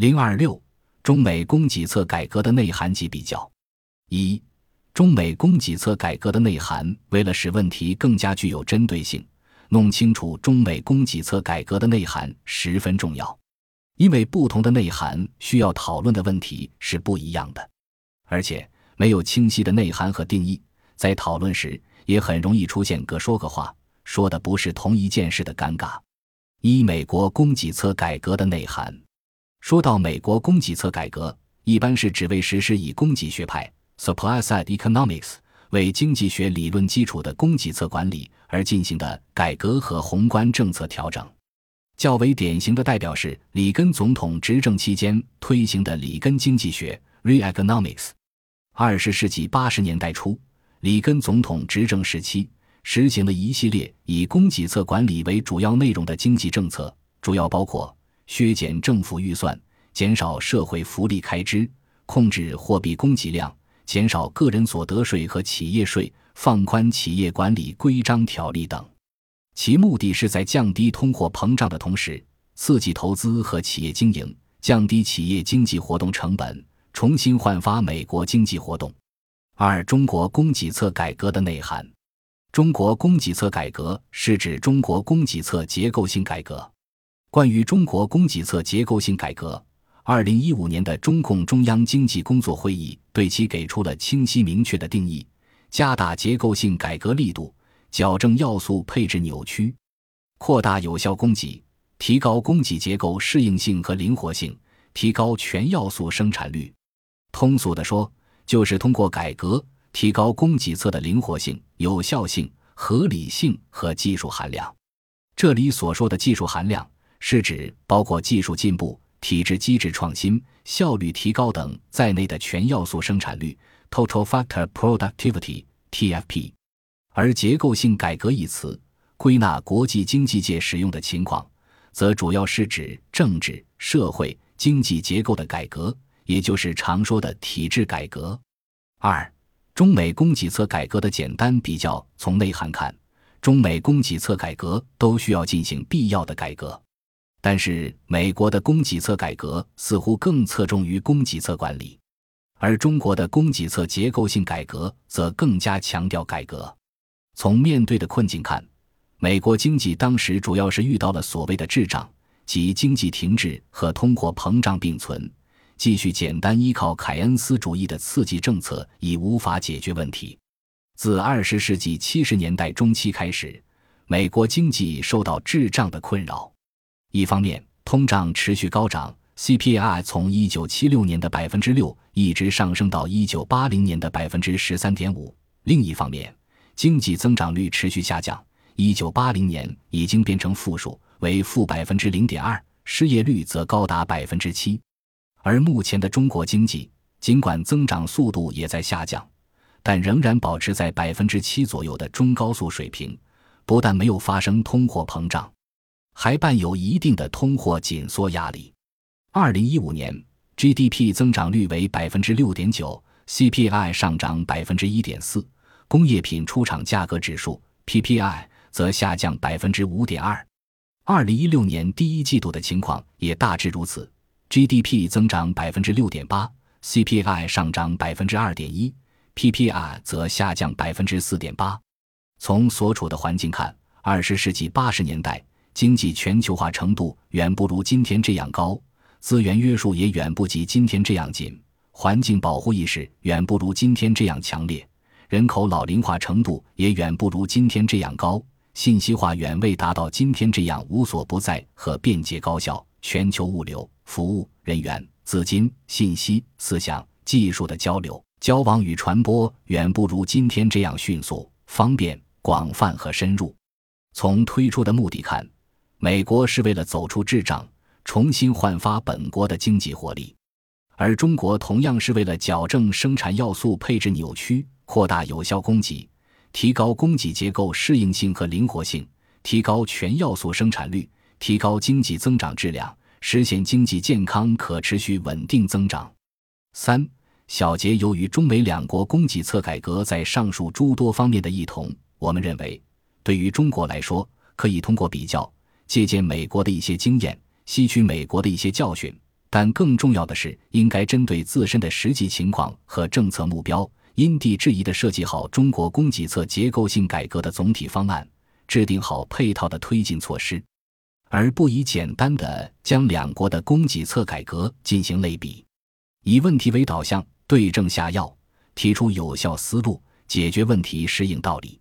零二六，中美供给侧改革的内涵及比较。一，中美供给侧改革的内涵，为了使问题更加具有针对性，弄清楚中美供给侧改革的内涵十分重要。因为不同的内涵需要讨论的问题是不一样的，而且没有清晰的内涵和定义，在讨论时也很容易出现各说各话，说的不是同一件事的尴尬。一、美国供给侧改革的内涵。说到美国供给侧改革，一般是指为实施以供给学派 （supply-side economics） 为经济学理论基础的供给侧管理而进行的改革和宏观政策调整。较为典型的代表是里根总统执政期间推行的里根经济学 （Reaganomics）。二十世纪八十年代初，里根总统执政时期实行了一系列以供给侧管理为主要内容的经济政策，主要包括削减政府预算、减少社会福利开支、控制货币供给量、减少个人所得税和企业税、放宽企业管理规章条例等。其目的是在降低通货膨胀的同时，刺激投资和企业经营，降低企业经济活动成本，重新焕发美国经济活动。二、中国供给侧改革的内涵。中国供给侧改革是指中国供给侧结构性改革。关于中国供给侧结构性改革，二零一五年的中共中央经济工作会议对其给出了清晰明确的定义：加大结构性改革力度。矫正要素配置扭曲，扩大有效供给，提高供给结构适应性和灵活性，提高全要素生产率。通俗的说，就是通过改革提高供给侧的灵活性、有效性、合理性和技术含量。这里所说的技术含量，是指包括技术进步、体制机制创新、效率提高等在内的全要素生产率 （Total Factor Productivity，TFP）。而结构性改革一词归纳国际经济界使用的情况，则主要是指政治、社会、经济结构的改革，也就是常说的体制改革。二、中美供给侧改革的简单比较。从内涵看，中美供给侧改革都需要进行必要的改革，但是美国的供给侧改革似乎更侧重于供给侧管理，而中国的供给侧结构性改革则更加强调改革。从面对的困境看，美国经济当时主要是遇到了所谓的滞胀，即经济停滞和通货膨胀并存，继续简单依靠凯恩斯主义的刺激政策已无法解决问题。自二十世纪七十年代中期开始，美国经济受到滞胀的困扰。一方面，通胀持续高涨，CPI 从一九七六年的百分之六一直上升到一九八零年的百分之十三点五；另一方面，经济增长率持续下降，一九八零年已经变成负数，为负百分之零点二，失业率则高达百分之七。而目前的中国经济，尽管增长速度也在下降，但仍然保持在百分之七左右的中高速水平，不但没有发生通货膨胀，还伴有一定的通货紧缩压力。二零一五年 GDP 增长率为百分之六点九，CPI 上涨百分之一点四。工业品出厂价格指数 PPI 则下降百分之五点二，二零一六年第一季度的情况也大致如此，GDP 增长百分之六点八，CPI 上涨百分之二点一，PPI 则下降百分之四点八。从所处的环境看，二十世纪八十年代经济全球化程度远不如今天这样高，资源约束也远不及今天这样紧，环境保护意识远不如今天这样强烈。人口老龄化程度也远不如今天这样高，信息化远未达到今天这样无所不在和便捷高效。全球物流、服务、人员、资金、信息、思想、技术的交流、交往与传播远不如今天这样迅速、方便、广泛和深入。从推出的目的看，美国是为了走出滞胀，重新焕发本国的经济活力，而中国同样是为了矫正生产要素配置扭曲。扩大有效供给，提高供给结构适应性和灵活性，提高全要素生产率，提高经济增长质量，实现经济健康可持续稳定增长。三小结：由于中美两国供给侧改革在上述诸多方面的异同，我们认为，对于中国来说，可以通过比较，借鉴美国的一些经验，吸取美国的一些教训，但更重要的是，应该针对自身的实际情况和政策目标，因地制宜地设计好中国供给侧结构性改革的总体方案，制定好配套的推进措施，而不宜简单的将两国的供给侧改革进行类比，以问题为导向，对症下药，提出有效思路，解决问题适应道理。